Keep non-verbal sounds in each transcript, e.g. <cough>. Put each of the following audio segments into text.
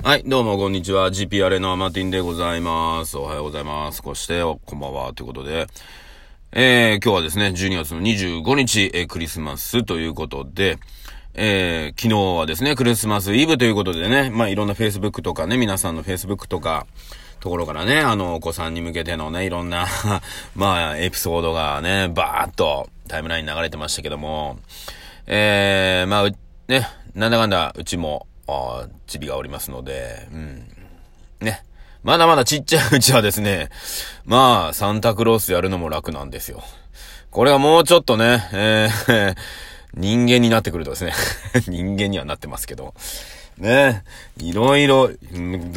はい、どうも、こんにちは。GPRA のマーティンでございます。おはようございます。そして、こんばんは。ということで、えー、今日はですね、12月の25日、えー、クリスマスということで、えー、昨日はですね、クリスマスイブということでね、まあ、いろんな Facebook とかね、皆さんの Facebook とか、ところからね、あの、お子さんに向けてのね、いろんな <laughs> まあ、エピソードがね、バーっとタイムライン流れてましたけども、えー、まあ、ね、なんだかんだ、うちも、あチビがおりますので、うん。ね。まだまだちっちゃいうちはですね、まあ、サンタクロースやるのも楽なんですよ。これはもうちょっとね、えー、<laughs> 人間になってくるとですね、<laughs> 人間にはなってますけど、ね、いろいろ、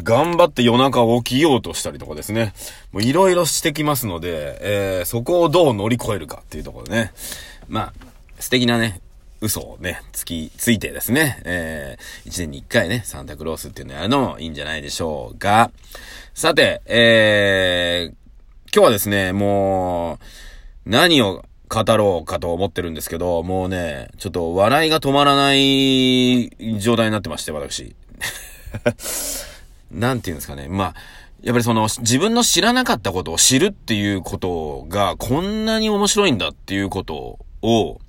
頑張って夜中起きようとしたりとかですね、もういろいろしてきますので、えー、そこをどう乗り越えるかっていうところでね、まあ、素敵なね、嘘をね、つき、ついてですね、えー、一年に一回ね、サンタクロースっていうのやるのもいいんじゃないでしょうが、さて、えー、今日はですね、もう、何を語ろうかと思ってるんですけど、もうね、ちょっと笑いが止まらない状態になってまして、私。<laughs> なんていうんですかね。まあ、やっぱりその、自分の知らなかったことを知るっていうことが、こんなに面白いんだっていうことを、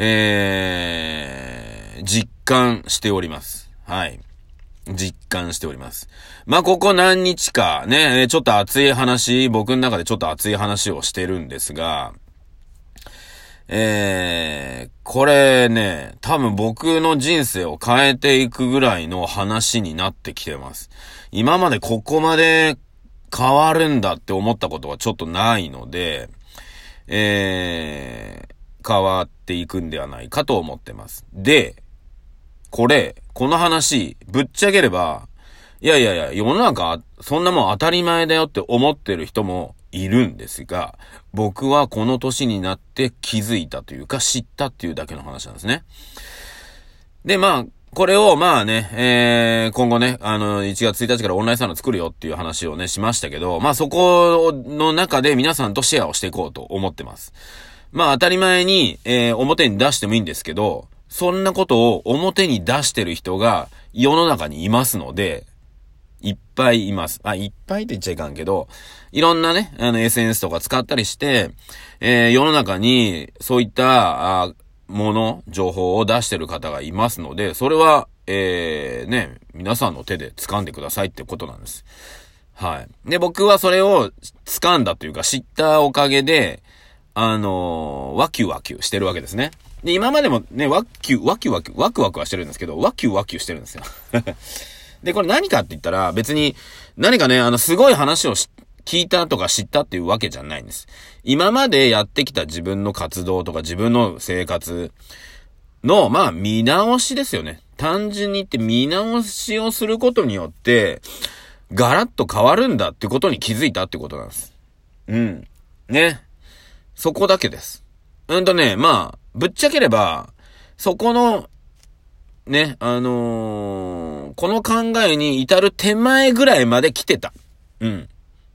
えー、実感しております。はい。実感しております。まあ、ここ何日かね、ちょっと熱い話、僕の中でちょっと熱い話をしてるんですが、えー、これね、多分僕の人生を変えていくぐらいの話になってきてます。今までここまで変わるんだって思ったことはちょっとないので、えー、変わっていくんではないかと思ってます。で、これ、この話、ぶっちゃければ、いやいやいや、世の中、そんなもん当たり前だよって思ってる人もいるんですが、僕はこの年になって気づいたというか知ったっていうだけの話なんですね。で、まあ、これをまあね、えー、今後ね、あの、1月1日からオンラインサロン作るよっていう話をね、しましたけど、まあそこの中で皆さんとシェアをしていこうと思ってます。まあ当たり前に、えー、表に出してもいいんですけど、そんなことを表に出してる人が世の中にいますので、いっぱいいます。あ、いっぱいって言っちゃいかんけど、いろんなね、あの SNS とか使ったりして、えー、世の中にそういったあもの、情報を出してる方がいますので、それは、えー、ね、皆さんの手で掴んでくださいってことなんです。はい。で、僕はそれを掴んだというか知ったおかげで、あのー、ワキュワキュしてるわけですね。で、今までもね、ワキュ、ワキュワキュ、ワクワクはしてるんですけど、ワキュワキュしてるんですよ。<laughs> で、これ何かって言ったら、別に、何かね、あの、すごい話を聞いたとか知ったっていうわけじゃないんです。今までやってきた自分の活動とか自分の生活の、まあ、見直しですよね。単純に言って見直しをすることによって、ガラッと変わるんだってことに気づいたってことなんです。うん。ね。そこだけです。うんとね、まあ、ぶっちゃければ、そこの、ね、あのー、この考えに至る手前ぐらいまで来てた。うん。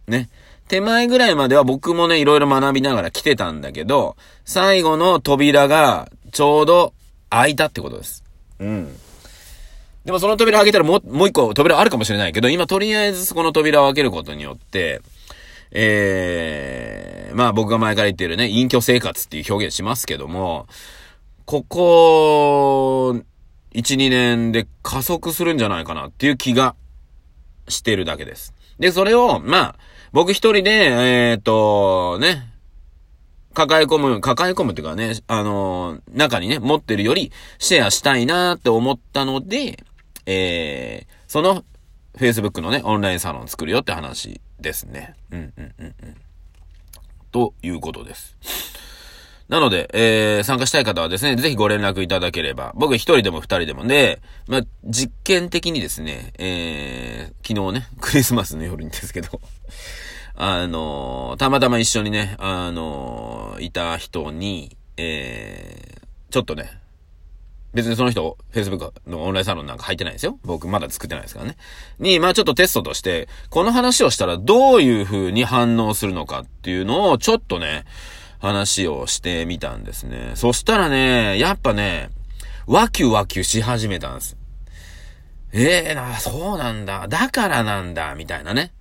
ね。手前ぐらいまでは僕もね、いろいろ学びながら来てたんだけど、最後の扉がちょうど開いたってことです。うん。でもその扉開けたらもう、もう一個扉あるかもしれないけど、今とりあえずそこの扉を開けることによって、えー、まあ僕が前から言ってるね、隠居生活っていう表現しますけども、ここ、1、2年で加速するんじゃないかなっていう気がしてるだけです。で、それを、まあ、僕一人で、えっ、ー、と、ね、抱え込む、抱え込むっていうかね、あのー、中にね、持ってるよりシェアしたいなって思ったので、えー、その Facebook のね、オンラインサロン作るよって話ですね。うんうんうんうん。ということです。なので、えー、参加したい方はですね、ぜひご連絡いただければ、僕一人でも二人でもね、まあ、実験的にですね、えー、昨日ね、<laughs> クリスマスの夜にですけど、あのー、たまたま一緒にね、あのー、いた人に、えー、ちょっとね、別にその人、Facebook のオンラインサロンなんか入ってないですよ。僕まだ作ってないですからね。に、まあちょっとテストとして、この話をしたらどういう風に反応するのかっていうのをちょっとね、話をしてみたんですね。そしたらね、やっぱね、ワキュワキュし始めたんです。ええー、な、そうなんだ。だからなんだ、みたいなね。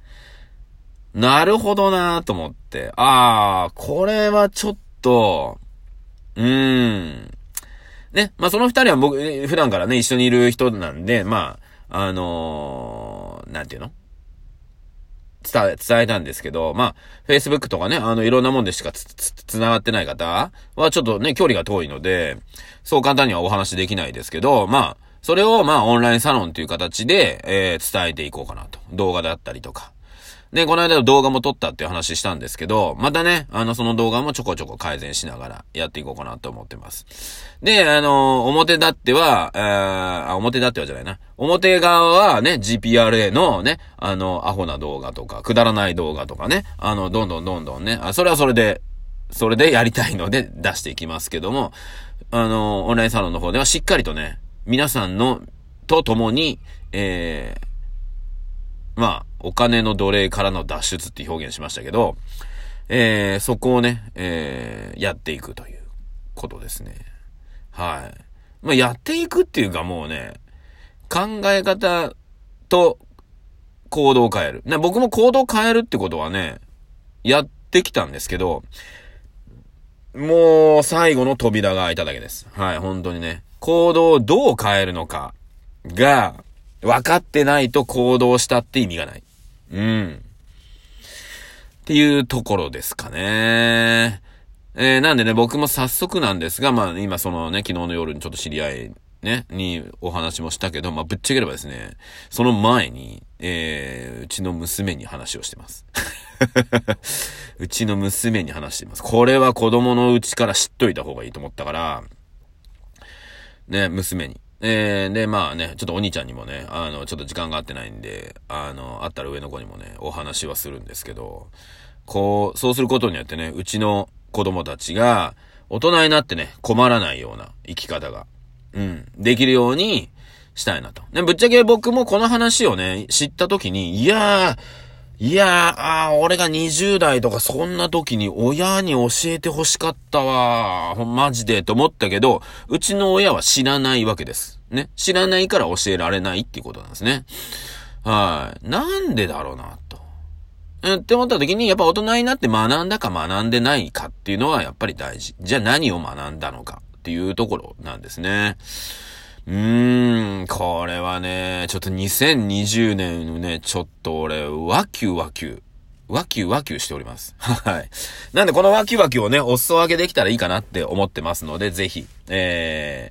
なるほどなと思って。ああ、これはちょっと、うーん。ね。まあ、その二人は僕、普段からね、一緒にいる人なんで、まあ、あのー、なんていうの？伝え、伝えたんですけど、まあ、Facebook とかね、あの、いろんなもんでしかつ、つ、つながってない方は、ちょっとね、距離が遠いので、そう簡単にはお話できないですけど、まあ、それを、まあ、オンラインサロンという形で、えー、伝えていこうかなと。動画であったりとか。で、この間動画も撮ったっていう話したんですけど、またね、あの、その動画もちょこちょこ改善しながらやっていこうかなと思ってます。で、あの、表立っては、えー、あ、表立ってはじゃないな。表側はね、GPRA のね、あの、アホな動画とか、くだらない動画とかね、あの、どんどんどんどんね、あ、それはそれで、それでやりたいので出していきますけども、あの、オンラインサロンの方ではしっかりとね、皆さんの、と共に、えー、まあ、お金の奴隷からの脱出って表現しましたけど、えー、そこをね、えー、やっていくということですね。はい。まあ、やっていくっていうかもうね、考え方と行動を変える。僕も行動を変えるってことはね、やってきたんですけど、もう最後の扉が開いただけです。はい、本当にね。行動をどう変えるのかが分かってないと行動したって意味がない。うん。っていうところですかね。えー、なんでね、僕も早速なんですが、まあ今そのね、昨日の夜にちょっと知り合いね、にお話もしたけど、まあぶっちゃければですね、その前に、えー、うちの娘に話をしてます。<laughs> うちの娘に話してます。これは子供のうちから知っといた方がいいと思ったから、ね、娘に。えー、で、まあね、ちょっとお兄ちゃんにもね、あの、ちょっと時間が合ってないんで、あの、あったら上の子にもね、お話はするんですけど、こう、そうすることによってね、うちの子供たちが、大人になってね、困らないような生き方が、うん、できるようにしたいなと。ね、ぶっちゃけ僕もこの話をね、知った時に、いやー、いやー、あ俺が20代とかそんな時に親に教えて欲しかったわマジでと思ったけど、うちの親は知らないわけです。ね。知らないから教えられないっていうことなんですね。はい。なんでだろうな、と。って思った時に、やっぱ大人になって学んだか学んでないかっていうのはやっぱり大事。じゃあ何を学んだのかっていうところなんですね。うーん、これはね、ちょっと2020年のね、ちょっと俺、ワキュワキュ。ワキュワキュしております。<laughs> はい。なんでこのワキュワキュをね、お裾分けできたらいいかなって思ってますので、ぜひ、え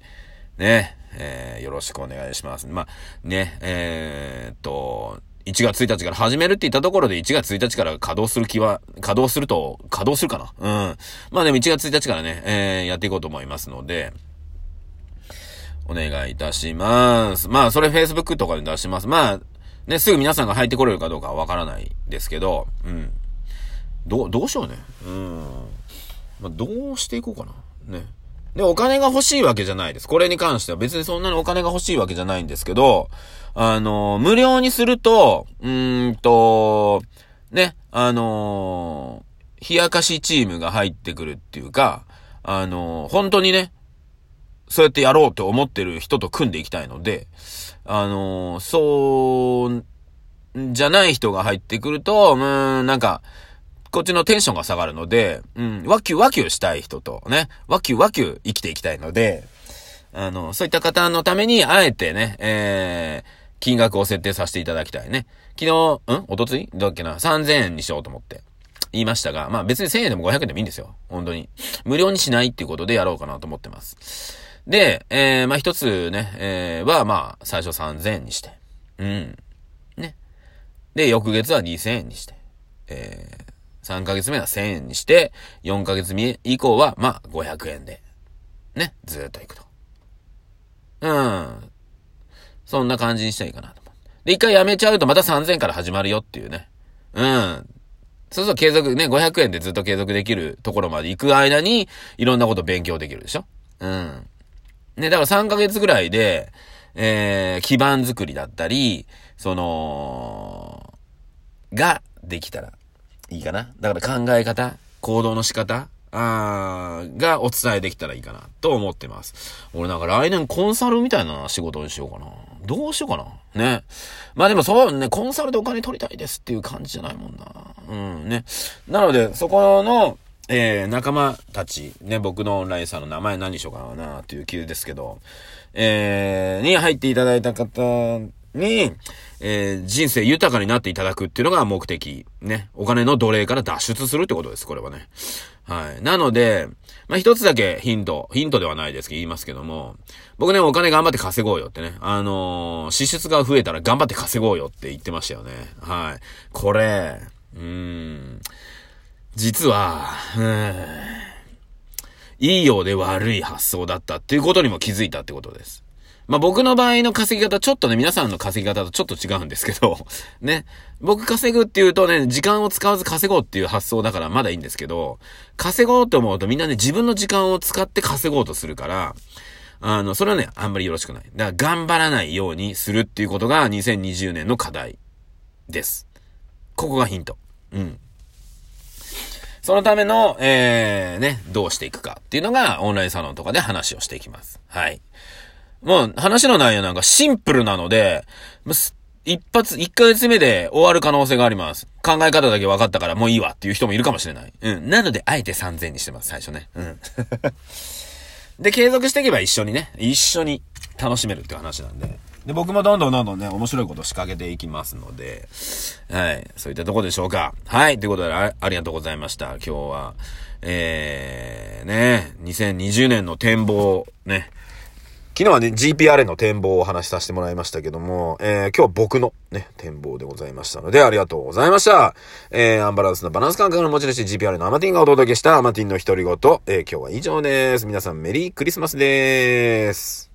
ー、ね、えー、よろしくお願いします。まあ、ね、えー、っと、1月1日から始めるって言ったところで1月1日から稼働する気は、稼働すると、稼働するかな？うん。まあでも1月1日からね、えー、やっていこうと思いますので、お願いいたします。まあ、それ Facebook とかで出します。まあ、ね、すぐ皆さんが入ってこれるかどうかはわからないですけど、うん。ど、どうしようね。うん。まあ、どうしていこうかな。ね。で、お金が欲しいわけじゃないです。これに関しては別にそんなにお金が欲しいわけじゃないんですけど、あの、無料にすると、うーんと、ね、あの冷やかしチームが入ってくるっていうか、あの本当にね、そうやってやろうと思ってる人と組んでいきたいので、あのー、そう、じゃない人が入ってくると、うん、なんか、こっちのテンションが下がるので、うん、ワキュワキュしたい人とね、ワキュワキュ生きていきたいので、あの、そういった方のために、あえてね、えー、金額を設定させていただきたいね。昨日、うんおとつい？どっけな ?3000 円にしようと思って。言いましたが、まあ別に1000円でも500円でもいいんですよ。本当に。無料にしないっていうことでやろうかなと思ってます。で、えー、まあ、一つね、えー、は、まあ、最初3000円にして。うん。ね。で、翌月は2000円にして。えー、3ヶ月目は1000円にして、4ヶ月目以降は、まあ、500円で。ね。ずっと行くと。うん。そんな感じにしたらいいかなと思う。で、一回やめちゃうとまた3000円から始まるよっていうね。うん。そうそう継続ね、500円でずっと継続できるところまで行く間に、いろんなこと勉強できるでしょうん。ね、だから3ヶ月ぐらいで、えー、基盤作りだったり、その、ができたらいいかな。だから考え方、行動の仕方、あがお伝えできたらいいかなと思ってます。俺なんか来年コンサルみたいな仕事にしようかな。どうしようかな。ね。まあでもそうね、コンサルでお金取りたいですっていう感じじゃないもんな。うんね。なので、そこの、えー、仲間たち、ね、僕のオンラインさんの名前何にしようかなっていう気ですけど、えー、に入っていただいた方に、えー、人生豊かになっていただくっていうのが目的。ね。お金の奴隷から脱出するってことです、これはね。はい。なので、まあ、一つだけヒント、ヒントではないですけど言いますけども、僕ね、お金頑張って稼ごうよってね。あのー、支出が増えたら頑張って稼ごうよって言ってましたよね。はい。これ、うーん、実は、うん、いいようで悪い発想だったっていうことにも気づいたってことです。まあ、僕の場合の稼ぎ方、ちょっとね、皆さんの稼ぎ方とちょっと違うんですけど、<laughs> ね。僕稼ぐっていうとね、時間を使わず稼ごうっていう発想だからまだいいんですけど、稼ごうと思うとみんなね、自分の時間を使って稼ごうとするから、あの、それはね、あんまりよろしくない。だから頑張らないようにするっていうことが2020年の課題です。ここがヒント。うん。そのための、えー、ね、どうしていくかっていうのがオンラインサロンとかで話をしていきます。はい。もう話の内容なんかシンプルなので、一発、一ヶ月目で終わる可能性があります。考え方だけ分かったからもういいわっていう人もいるかもしれない。うん。なので、あえて3000にしてます、最初ね。うん。<laughs> で、継続していけば一緒にね、一緒に楽しめるっていう話なんで。で、僕もどんどんどんどんね、面白いこと仕掛けていきますので、はい。そういったとこでしょうか。はい。ということであ、ありがとうございました。今日は、えー、ね、2020年の展望、ね、昨日はね、GPRN の展望をお話しさせてもらいましたけども、えー、今日は僕のね、展望でございましたので、ありがとうございました。えー、アンバランスのバランス感覚の持ち主 GPR のアマティンがお届けしたアマティンの独り言、えー、今日は以上です。皆さんメリークリスマスです。